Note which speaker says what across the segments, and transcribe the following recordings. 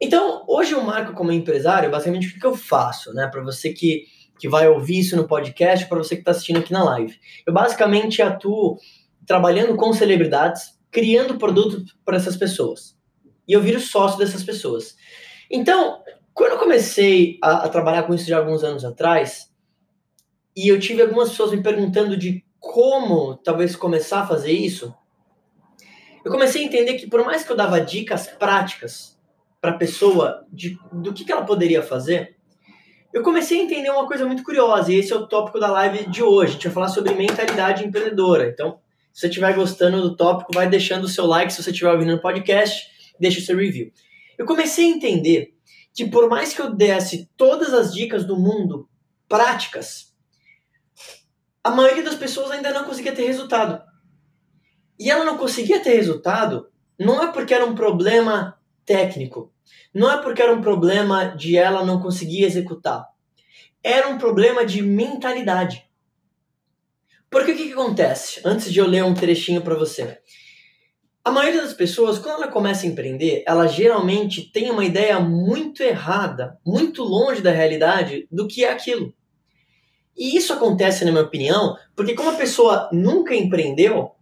Speaker 1: Então, hoje eu marco como empresário, basicamente o que, eu faço, né? Para você que, que vai ouvir isso no podcast, para você que está assistindo aqui na live. Eu basicamente atuo trabalhando com celebridades, criando produtos para essas pessoas. E eu viro sócio dessas pessoas. Então, quando eu comecei a, a trabalhar com isso já alguns anos atrás, e eu tive algumas pessoas me perguntando de como talvez começar a fazer isso, eu comecei a entender que por mais que eu dava dicas práticas para a pessoa de, do que, que ela poderia fazer, eu comecei a entender uma coisa muito curiosa, e esse é o tópico da live de hoje. A gente vai falar sobre mentalidade empreendedora. Então, se você estiver gostando do tópico, vai deixando o seu like. Se você estiver ouvindo no podcast, deixa o seu review. Eu comecei a entender que por mais que eu desse todas as dicas do mundo práticas, a maioria das pessoas ainda não conseguia ter resultado. E ela não conseguia ter resultado não é porque era um problema técnico, não é porque era um problema de ela não conseguir executar. Era um problema de mentalidade. Porque o que, que acontece? Antes de eu ler um trechinho para você. A maioria das pessoas, quando ela começa a empreender, ela geralmente tem uma ideia muito errada, muito longe da realidade do que é aquilo. E isso acontece, na minha opinião, porque como a pessoa nunca empreendeu,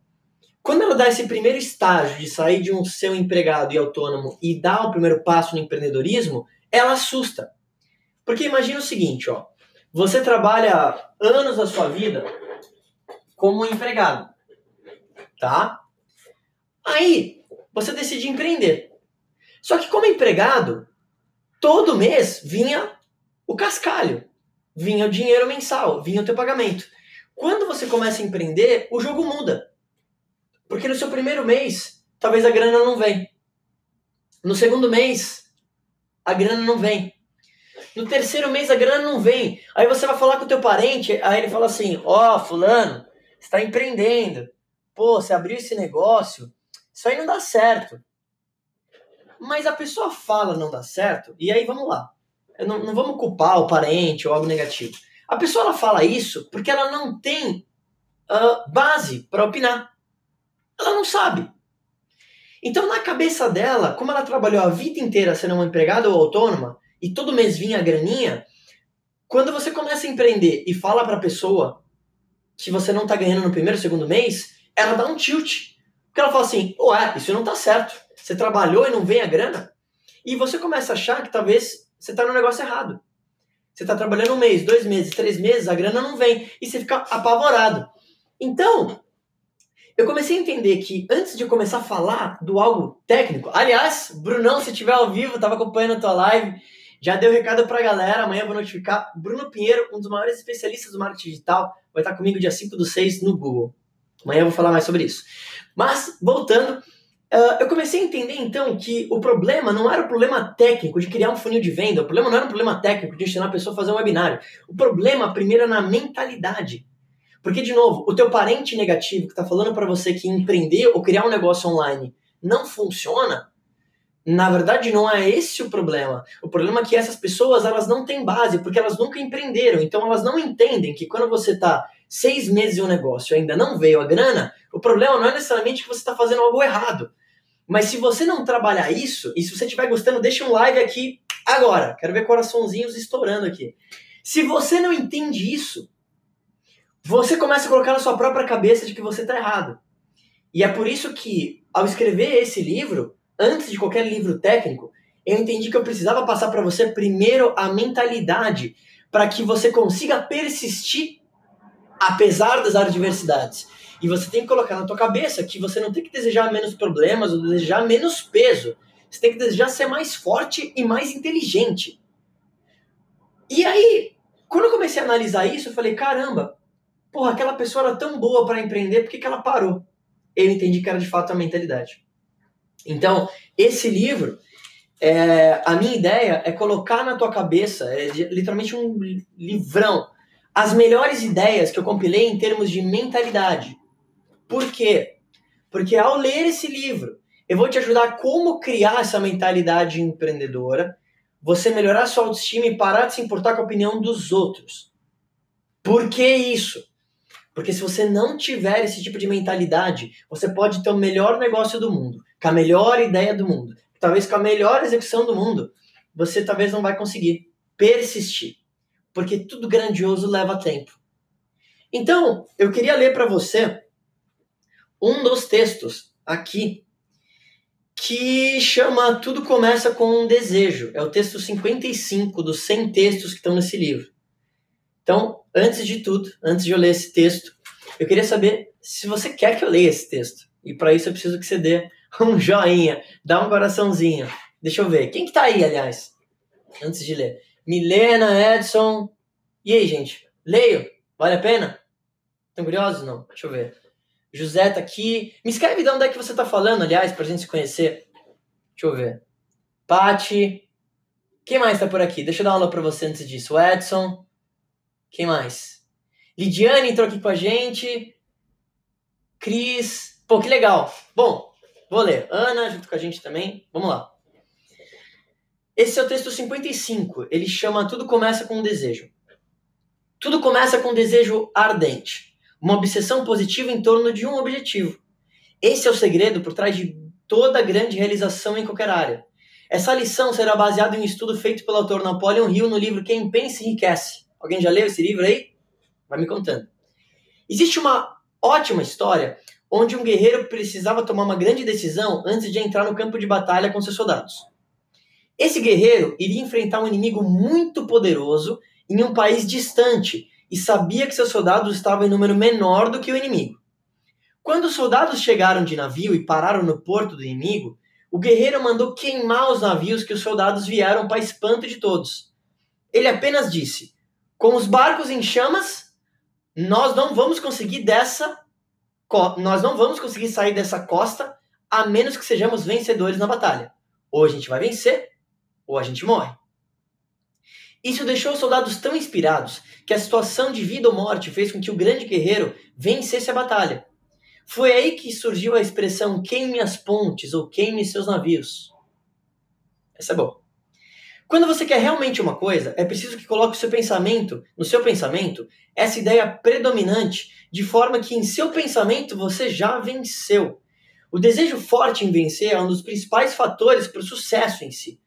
Speaker 1: quando ela dá esse primeiro estágio de sair de um seu empregado e autônomo e dá o primeiro passo no empreendedorismo, ela assusta. Porque imagina o seguinte, ó, você trabalha anos da sua vida como empregado, tá? Aí você decide empreender. Só que como empregado, todo mês vinha o cascalho, vinha o dinheiro mensal, vinha o teu pagamento. Quando você começa a empreender, o jogo muda. Porque no seu primeiro mês, talvez a grana não vem. No segundo mês, a grana não vem. No terceiro mês, a grana não vem. Aí você vai falar com o teu parente, aí ele fala assim, ó, oh, fulano, você está empreendendo. Pô, você abriu esse negócio, isso aí não dá certo. Mas a pessoa fala não dá certo, e aí vamos lá. Não, não vamos culpar o parente ou algo negativo. A pessoa ela fala isso porque ela não tem uh, base para opinar. Ela não sabe. Então, na cabeça dela, como ela trabalhou a vida inteira sendo uma empregada ou autônoma, e todo mês vinha a graninha, quando você começa a empreender e fala para a pessoa que você não está ganhando no primeiro, segundo mês, ela dá um tilt. Porque ela fala assim: ué, isso não está certo. Você trabalhou e não vem a grana? E você começa a achar que talvez você está no negócio errado. Você está trabalhando um mês, dois meses, três meses, a grana não vem. E você fica apavorado. Então, eu comecei a entender que antes de começar a falar do algo técnico, aliás, Brunão, se estiver ao vivo, estava acompanhando a tua live, já deu recado para a galera, amanhã eu vou notificar. Bruno Pinheiro, um dos maiores especialistas do marketing digital, vai estar comigo dia 5 do 6 no Google. Amanhã eu vou falar mais sobre isso. Mas, voltando, uh, eu comecei a entender então que o problema não era o problema técnico de criar um funil de venda, o problema não era um problema técnico de ensinar a pessoa a fazer um webinário. O problema, primeiro, é na mentalidade. Porque, de novo, o teu parente negativo que está falando para você que empreender ou criar um negócio online não funciona, na verdade não é esse o problema. O problema é que essas pessoas elas não têm base, porque elas nunca empreenderam. Então elas não entendem que quando você está seis meses em um negócio e ainda não veio a grana, o problema não é necessariamente que você está fazendo algo errado. Mas se você não trabalhar isso, e se você estiver gostando, deixa um like aqui agora. Quero ver coraçãozinhos estourando aqui. Se você não entende isso, você começa a colocar na sua própria cabeça de que você está errado. E é por isso que, ao escrever esse livro, antes de qualquer livro técnico, eu entendi que eu precisava passar para você primeiro a mentalidade para que você consiga persistir apesar das adversidades. E você tem que colocar na tua cabeça que você não tem que desejar menos problemas ou desejar menos peso. Você tem que desejar ser mais forte e mais inteligente. E aí, quando eu comecei a analisar isso, eu falei, caramba, porra, aquela pessoa era tão boa para empreender, por que, que ela parou? Eu entendi que era de fato a mentalidade. Então, esse livro, é, a minha ideia é colocar na tua cabeça, é literalmente um livrão, as melhores ideias que eu compilei em termos de mentalidade. Por quê? Porque ao ler esse livro, eu vou te ajudar a como criar essa mentalidade empreendedora, você melhorar sua autoestima e parar de se importar com a opinião dos outros. Por que isso? Porque se você não tiver esse tipo de mentalidade, você pode ter o melhor negócio do mundo, com a melhor ideia do mundo, talvez com a melhor execução do mundo, você talvez não vai conseguir persistir, porque tudo grandioso leva tempo. Então, eu queria ler para você um dos textos aqui que chama Tudo Começa com um Desejo. É o texto 55 dos 100 textos que estão nesse livro. Então, antes de tudo, antes de eu ler esse texto, eu queria saber se você quer que eu leia esse texto. E para isso eu preciso que você dê um joinha, dá um coraçãozinho. Deixa eu ver. Quem que tá aí, aliás? Antes de ler. Milena, Edson. E aí, gente? Leio? Vale a pena? Estão curiosos? Não. Deixa eu ver. José tá aqui. Me escreve de onde é que você tá falando, aliás, pra gente se conhecer. Deixa eu ver. Pati. Quem mais tá por aqui? Deixa eu dar uma aula pra você antes disso. O Edson. Quem mais? Lidiane entrou aqui com a gente. Cris. Pô, que legal. Bom, vou ler. Ana junto com a gente também. Vamos lá. Esse é o texto 55. Ele chama Tudo Começa com um Desejo. Tudo começa com um desejo ardente, uma obsessão positiva em torno de um objetivo. Esse é o segredo por trás de toda grande realização em qualquer área. Essa lição será baseada em um estudo feito pelo autor Napoleon Hill no livro Quem Pensa Enriquece. Alguém já leu esse livro aí? Vai me contando. Existe uma ótima história onde um guerreiro precisava tomar uma grande decisão antes de entrar no campo de batalha com seus soldados. Esse guerreiro iria enfrentar um inimigo muito poderoso em um país distante e sabia que seus soldados estavam em número menor do que o inimigo. Quando os soldados chegaram de navio e pararam no porto do inimigo, o guerreiro mandou queimar os navios que os soldados vieram para espanto de todos. Ele apenas disse: Com os barcos em chamas, nós não vamos conseguir dessa nós não vamos conseguir sair dessa costa a menos que sejamos vencedores na batalha. Ou a gente vai vencer, ou a gente morre. Isso deixou os soldados tão inspirados que a situação de vida ou morte fez com que o grande guerreiro vencesse a batalha. Foi aí que surgiu a expressão queime as pontes ou queime seus navios. Essa é boa. Quando você quer realmente uma coisa, é preciso que coloque o seu pensamento, no seu pensamento, essa ideia predominante, de forma que em seu pensamento você já venceu. O desejo forte em vencer é um dos principais fatores para o sucesso em si.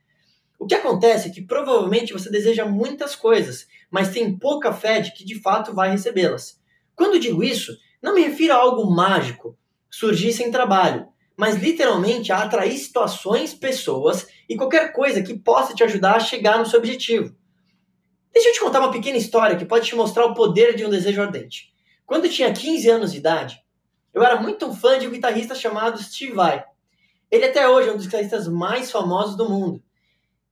Speaker 1: O que acontece é que provavelmente você deseja muitas coisas, mas tem pouca fé de que de fato vai recebê-las. Quando digo isso, não me refiro a algo mágico, surgir sem trabalho, mas literalmente a atrair situações, pessoas e qualquer coisa que possa te ajudar a chegar no seu objetivo. Deixa eu te contar uma pequena história que pode te mostrar o poder de um desejo ardente. Quando eu tinha 15 anos de idade, eu era muito fã de um guitarrista chamado Steve Vai. Ele até hoje é um dos guitarristas mais famosos do mundo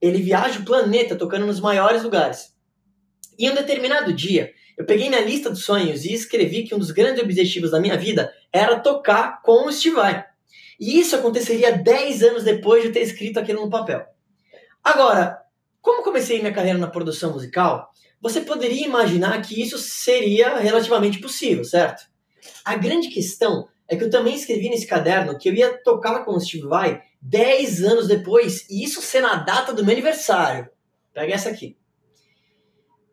Speaker 1: ele viaja o planeta tocando nos maiores lugares. E em um determinado dia, eu peguei minha lista dos sonhos e escrevi que um dos grandes objetivos da minha vida era tocar com o Steve Vai. E isso aconteceria 10 anos depois de ter escrito aquilo no papel. Agora, como comecei minha carreira na produção musical, você poderia imaginar que isso seria relativamente possível, certo? A grande questão é que eu também escrevi nesse caderno que eu ia tocar com o Steve Vai 10 anos depois, e isso ser na data do meu aniversário. Pega essa aqui.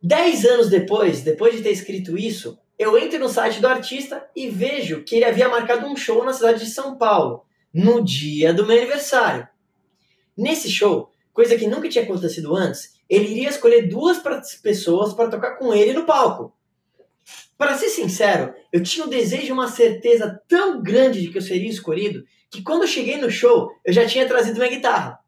Speaker 1: 10 anos depois, depois de ter escrito isso, eu entro no site do artista e vejo que ele havia marcado um show na cidade de São Paulo, no dia do meu aniversário. Nesse show, coisa que nunca tinha acontecido antes, ele iria escolher duas pessoas para tocar com ele no palco. Para ser sincero, eu tinha um desejo e uma certeza tão grande de que eu seria escolhido que quando eu cheguei no show, eu já tinha trazido minha guitarra.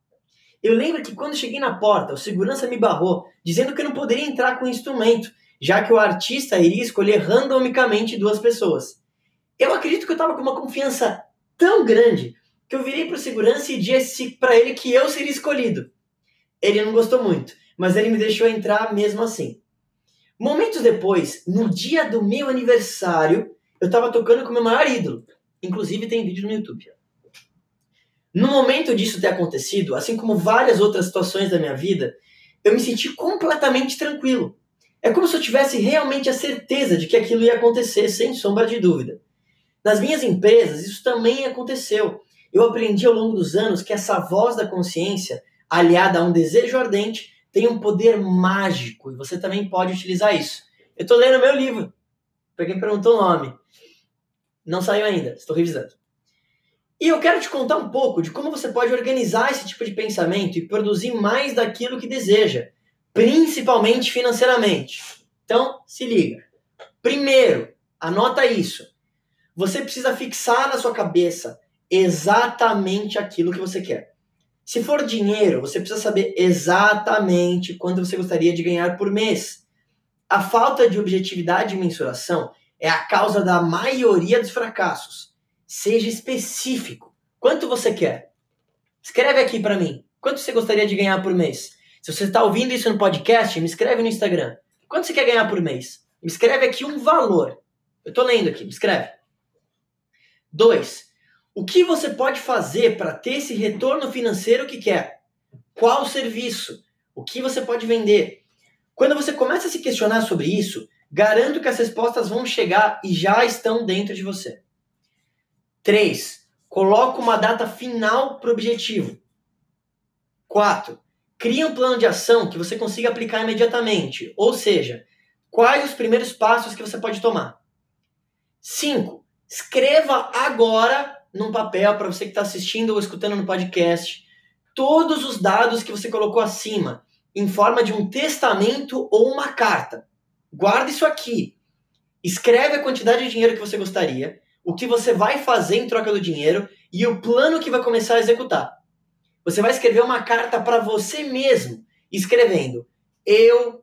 Speaker 1: Eu lembro que quando cheguei na porta, o segurança me barrou, dizendo que eu não poderia entrar com o instrumento, já que o artista iria escolher randomicamente duas pessoas. Eu acredito que eu estava com uma confiança tão grande que eu virei para o segurança e disse para ele que eu seria escolhido. Ele não gostou muito, mas ele me deixou entrar mesmo assim. Momentos depois, no dia do meu aniversário, eu estava tocando com meu maior ídolo. Inclusive tem vídeo no YouTube. No momento disso ter acontecido, assim como várias outras situações da minha vida, eu me senti completamente tranquilo. É como se eu tivesse realmente a certeza de que aquilo ia acontecer, sem sombra de dúvida. Nas minhas empresas, isso também aconteceu. Eu aprendi ao longo dos anos que essa voz da consciência, aliada a um desejo ardente, tem um poder mágico e você também pode utilizar isso. Eu estou lendo meu livro, para quem perguntou o nome. Não saiu ainda, estou revisando. E eu quero te contar um pouco de como você pode organizar esse tipo de pensamento e produzir mais daquilo que deseja, principalmente financeiramente. Então, se liga. Primeiro, anota isso. Você precisa fixar na sua cabeça exatamente aquilo que você quer. Se for dinheiro, você precisa saber exatamente quanto você gostaria de ganhar por mês. A falta de objetividade e mensuração é a causa da maioria dos fracassos. Seja específico. Quanto você quer? Escreve aqui para mim. Quanto você gostaria de ganhar por mês? Se você está ouvindo isso no podcast, me escreve no Instagram. Quanto você quer ganhar por mês? Me escreve aqui um valor. Eu estou lendo aqui, me escreve. Dois, o que você pode fazer para ter esse retorno financeiro que quer? Qual serviço? O que você pode vender? Quando você começa a se questionar sobre isso, garanto que as respostas vão chegar e já estão dentro de você. 3. Coloca uma data final para o objetivo. 4. Cria um plano de ação que você consiga aplicar imediatamente, ou seja, quais os primeiros passos que você pode tomar. 5. Escreva agora num papel para você que está assistindo ou escutando no podcast todos os dados que você colocou acima, em forma de um testamento ou uma carta. Guarda isso aqui. Escreve a quantidade de dinheiro que você gostaria, o que você vai fazer em troca do dinheiro e o plano que vai começar a executar. Você vai escrever uma carta para você mesmo, escrevendo: Eu,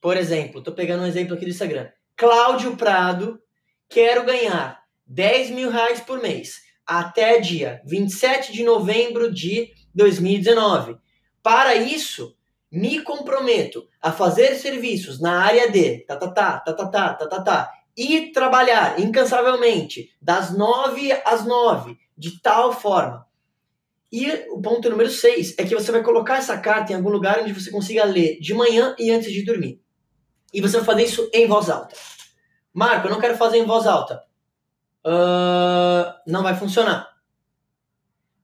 Speaker 1: por exemplo, estou pegando um exemplo aqui do Instagram. Cláudio Prado, quero ganhar 10 mil reais por mês até dia 27 de novembro de 2019. Para isso, me comprometo a fazer serviços na área de tá, tá, tá, tá, tá, tá, tá, tá, tá, e trabalhar incansavelmente das 9 às 9, de tal forma. E o ponto número 6 é que você vai colocar essa carta em algum lugar onde você consiga ler de manhã e antes de dormir. E você vai fazer isso em voz alta. Marco, eu não quero fazer em voz alta. Não vai funcionar.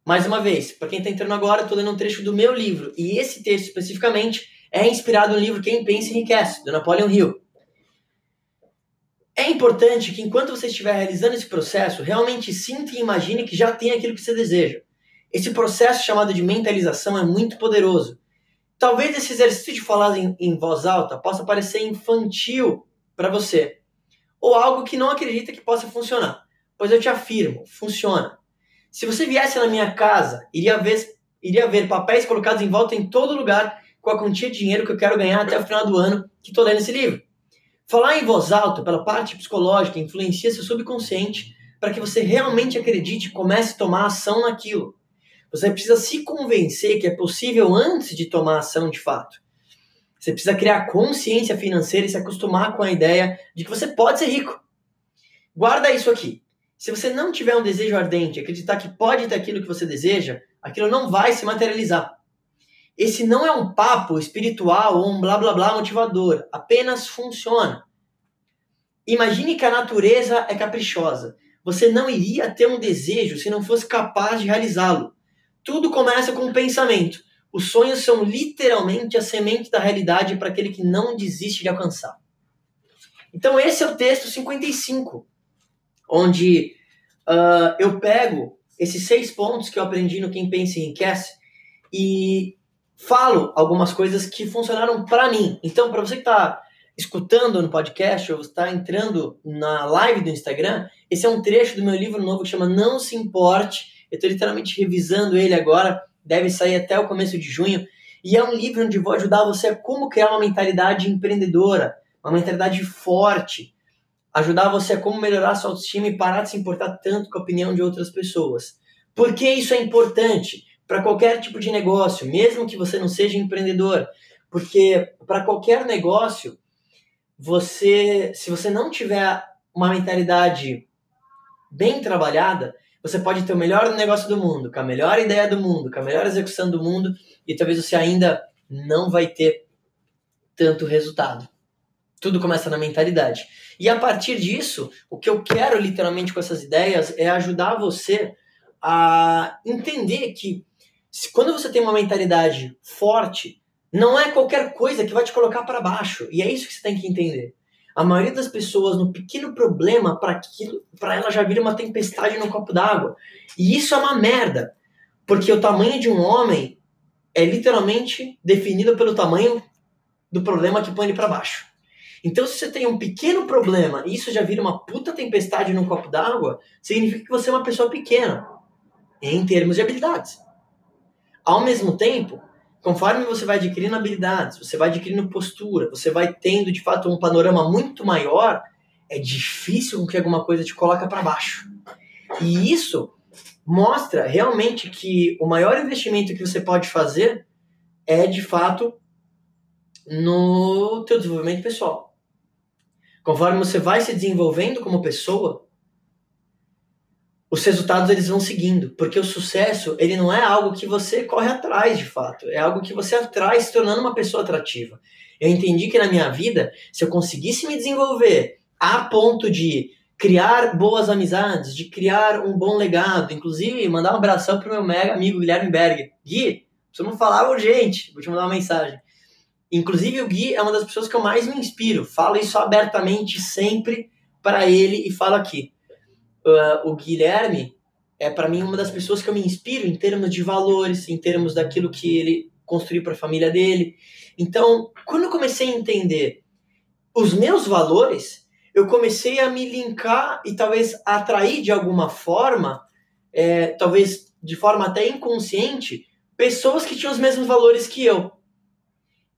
Speaker 1: Mais uma vez, para quem está entrando agora, estou lendo um trecho do meu livro. E esse texto especificamente é inspirado no livro Quem Pensa Enriquece, do Napoleon Hill. É importante que enquanto você estiver realizando esse processo, realmente sinta e imagine que já tem aquilo que você deseja. Esse processo chamado de mentalização é muito poderoso. Talvez esse exercício de falar em, em voz alta possa parecer infantil para você, ou algo que não acredita que possa funcionar. Pois eu te afirmo, funciona. Se você viesse na minha casa, iria ver, iria ver papéis colocados em volta em todo lugar com a quantia de dinheiro que eu quero ganhar até o final do ano que estou lendo esse livro. Falar em voz alta, pela parte psicológica, influencia seu subconsciente para que você realmente acredite e comece a tomar ação naquilo. Você precisa se convencer que é possível antes de tomar ação de fato. Você precisa criar consciência financeira e se acostumar com a ideia de que você pode ser rico. Guarda isso aqui. Se você não tiver um desejo ardente, acreditar que pode ter aquilo que você deseja, aquilo não vai se materializar. Esse não é um papo espiritual ou um blá blá blá motivador, apenas funciona. Imagine que a natureza é caprichosa. Você não iria ter um desejo se não fosse capaz de realizá-lo. Tudo começa com um pensamento. Os sonhos são literalmente a semente da realidade para aquele que não desiste de alcançar. Então, esse é o texto 55 onde uh, eu pego esses seis pontos que eu aprendi no Quem Pensa e Enriquece e falo algumas coisas que funcionaram para mim. Então, para você que está escutando no podcast ou está entrando na live do Instagram, esse é um trecho do meu livro novo que chama Não Se Importe. Eu estou literalmente revisando ele agora, deve sair até o começo de junho. E é um livro onde vou ajudar você a como criar uma mentalidade empreendedora, uma mentalidade forte, ajudar você a como melhorar sua autoestima e parar de se importar tanto com a opinião de outras pessoas. Por que isso é importante para qualquer tipo de negócio, mesmo que você não seja empreendedor? Porque para qualquer negócio, você, se você não tiver uma mentalidade bem trabalhada, você pode ter o melhor negócio do mundo, com a melhor ideia do mundo, com a melhor execução do mundo, e talvez você ainda não vai ter tanto resultado. Tudo começa na mentalidade. E a partir disso, o que eu quero literalmente com essas ideias é ajudar você a entender que quando você tem uma mentalidade forte, não é qualquer coisa que vai te colocar para baixo. E é isso que você tem que entender. A maioria das pessoas, no pequeno problema, para aquilo, para ela já vira uma tempestade no copo d'água. E isso é uma merda, porque o tamanho de um homem é literalmente definido pelo tamanho do problema que põe ele para baixo. Então, se você tem um pequeno problema e isso já vira uma puta tempestade num copo d'água, significa que você é uma pessoa pequena em termos de habilidades. Ao mesmo tempo, conforme você vai adquirindo habilidades, você vai adquirindo postura, você vai tendo de fato um panorama muito maior, é difícil que alguma coisa te coloca para baixo. E isso mostra realmente que o maior investimento que você pode fazer é de fato no teu desenvolvimento pessoal. Conforme você vai se desenvolvendo como pessoa, os resultados eles vão seguindo, porque o sucesso ele não é algo que você corre atrás de fato, é algo que você atrai se tornando uma pessoa atrativa. Eu entendi que na minha vida, se eu conseguisse me desenvolver a ponto de criar boas amizades, de criar um bom legado, inclusive mandar um abração pro meu mega amigo Guilherme Berger. Gui, precisamos falar urgente, vou te mandar uma mensagem. Inclusive o Gui é uma das pessoas que eu mais me inspiro, falo isso abertamente sempre para ele e falo aqui uh, o Guilherme é para mim uma das pessoas que eu me inspiro em termos de valores, em termos daquilo que ele construiu para a família dele. Então, quando eu comecei a entender os meus valores, eu comecei a me linkar e talvez atrair de alguma forma, é, talvez de forma até inconsciente, pessoas que tinham os mesmos valores que eu.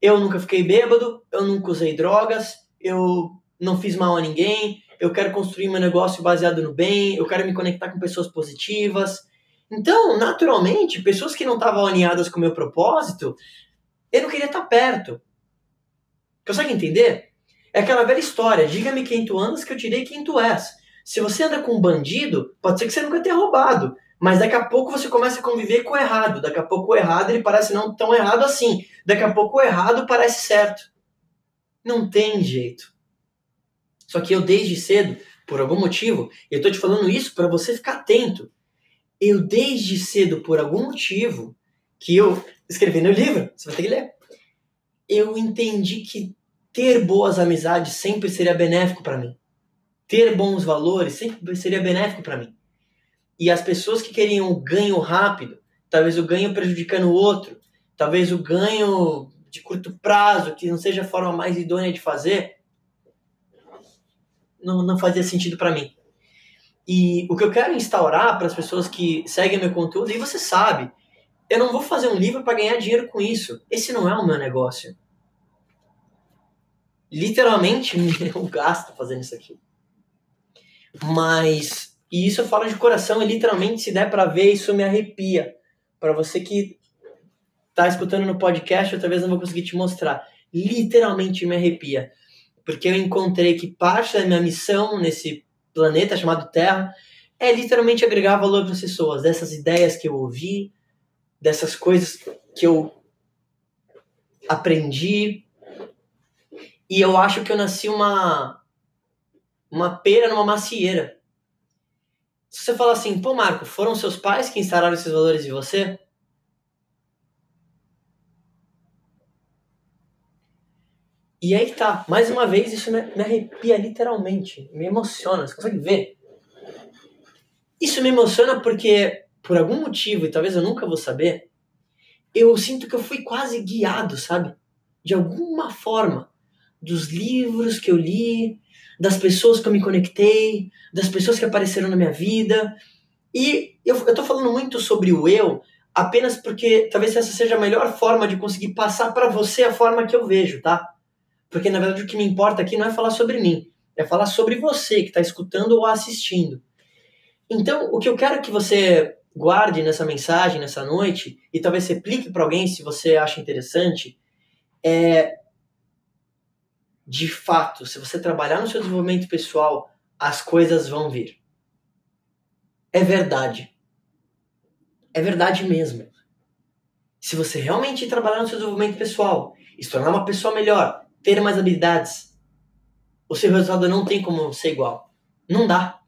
Speaker 1: Eu nunca fiquei bêbado, eu nunca usei drogas, eu não fiz mal a ninguém, eu quero construir meu negócio baseado no bem, eu quero me conectar com pessoas positivas. Então, naturalmente, pessoas que não estavam alinhadas com o meu propósito, eu não queria estar perto. Consegue entender? É aquela velha história, diga-me quem tu andas que eu direi quem tu és. Se você anda com um bandido, pode ser que você nunca tenha roubado, mas daqui a pouco você começa a conviver com o errado. Daqui a pouco o errado ele parece não tão errado assim. Daqui a pouco o errado parece certo. Não tem jeito. Só que eu desde cedo, por algum motivo, eu tô te falando isso para você ficar atento. Eu desde cedo, por algum motivo, que eu escrevi no livro, você vai ter que ler. Eu entendi que ter boas amizades sempre seria benéfico para mim. Ter bons valores sempre seria benéfico para mim. E as pessoas que queriam ganho rápido, talvez o ganho prejudicando o outro, talvez o ganho de curto prazo, que não seja a forma mais idônea de fazer, não, não fazia sentido para mim. E o que eu quero instaurar para as pessoas que seguem meu conteúdo, e você sabe, eu não vou fazer um livro para ganhar dinheiro com isso. Esse não é o meu negócio. Literalmente, eu gasto fazendo isso aqui. Mas, e isso eu falo de coração, e literalmente, se der para ver, isso me arrepia. Para você que tá escutando no podcast, eu talvez não vou conseguir te mostrar. Literalmente me arrepia porque eu encontrei que parte da minha missão nesse planeta chamado Terra é literalmente agregar valor para as pessoas, dessas ideias que eu ouvi, dessas coisas que eu aprendi. E eu acho que eu nasci uma uma pera numa macieira. Se você falar assim, pô, Marco, foram seus pais que instalaram esses valores em você? E aí tá, mais uma vez, isso me, me arrepia literalmente, me emociona, você consegue ver? Isso me emociona porque, por algum motivo, e talvez eu nunca vou saber, eu sinto que eu fui quase guiado, sabe? De alguma forma, dos livros que eu li, das pessoas que eu me conectei, das pessoas que apareceram na minha vida. E eu, tô falando muito sobre o eu apenas porque talvez essa seja a melhor forma de conseguir passar para você a forma que eu vejo, tá? Porque na verdade o que me importa aqui não é falar sobre mim, é falar sobre você que está escutando ou assistindo. Então, o que eu quero que você guarde nessa mensagem, nessa noite, e talvez replique para alguém se você acha interessante, é. De fato, se você trabalhar no seu desenvolvimento pessoal, as coisas vão vir. É verdade. É verdade mesmo. Se você realmente trabalhar no seu desenvolvimento pessoal se tornar uma pessoa melhor, ter mais habilidades, o seu resultado não tem como ser igual. Não dá.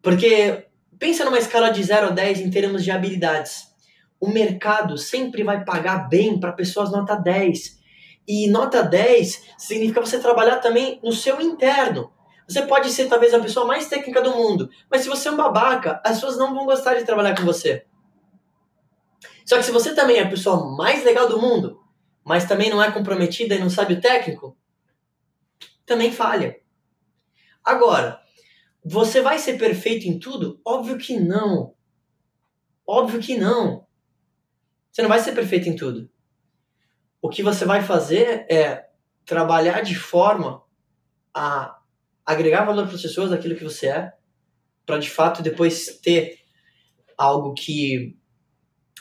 Speaker 1: Porque pensa numa escala de 0 a 10 em termos de habilidades. O mercado sempre vai pagar bem para pessoas nota 10. E nota 10 significa você trabalhar também no seu interno. Você pode ser talvez a pessoa mais técnica do mundo, mas se você é um babaca, as pessoas não vão gostar de trabalhar com você. Só que se você também é a pessoa mais legal do mundo, mas também não é comprometida e não sabe o técnico, também falha. Agora, você vai ser perfeito em tudo? Óbvio que não. Óbvio que não. Você não vai ser perfeito em tudo. O que você vai fazer é trabalhar de forma a agregar valor para as pessoas daquilo que você é, para de fato depois ter algo que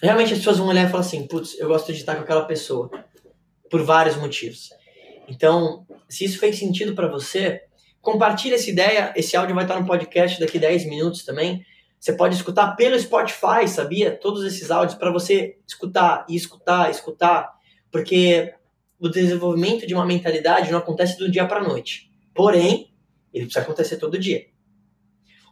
Speaker 1: realmente as pessoas vão olhar e falar assim: putz, eu gosto de estar com aquela pessoa por vários motivos. Então, se isso fez sentido para você, compartilhe essa ideia. Esse áudio vai estar no podcast daqui 10 minutos também. Você pode escutar pelo Spotify, sabia? Todos esses áudios para você escutar e escutar, escutar, porque o desenvolvimento de uma mentalidade não acontece do dia para noite. Porém, ele precisa acontecer todo dia.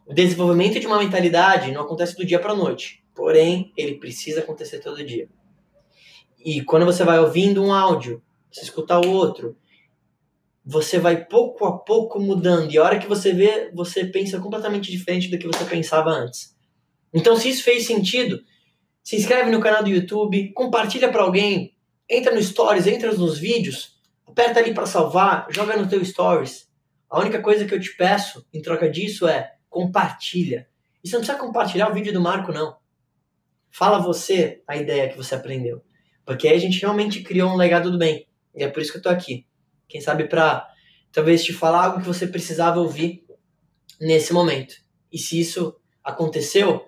Speaker 1: O desenvolvimento de uma mentalidade não acontece do dia para noite. Porém, ele precisa acontecer todo dia. E quando você vai ouvindo um áudio, você escuta o outro, você vai pouco a pouco mudando. E a hora que você vê, você pensa completamente diferente do que você pensava antes. Então, se isso fez sentido, se inscreve no canal do YouTube, compartilha para alguém, entra no Stories, entra nos vídeos, aperta ali para salvar, joga no teu Stories. A única coisa que eu te peço em troca disso é compartilha. E você não precisa compartilhar o vídeo do Marco, não. Fala você a ideia que você aprendeu. Porque aí a gente realmente criou um legado do bem. E é por isso que eu tô aqui. Quem sabe para talvez te falar algo que você precisava ouvir nesse momento. E se isso aconteceu,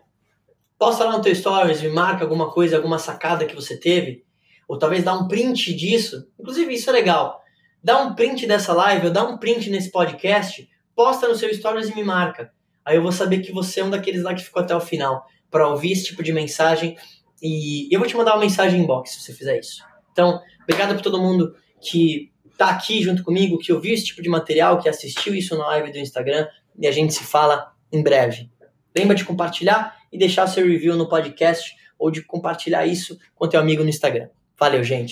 Speaker 1: posta lá no teu stories, me marca alguma coisa, alguma sacada que você teve, ou talvez dá um print disso. Inclusive isso é legal. Dá um print dessa live, ou dá um print nesse podcast, posta no seu stories e me marca. Aí eu vou saber que você é um daqueles lá que ficou até o final para ouvir esse tipo de mensagem e eu vou te mandar uma mensagem inbox se você fizer isso. Então, obrigado por todo mundo que tá aqui junto comigo, que ouviu esse tipo de material, que assistiu isso na live do Instagram e a gente se fala em breve. Lembra de compartilhar e deixar seu review no podcast ou de compartilhar isso com teu amigo no Instagram. Valeu, gente.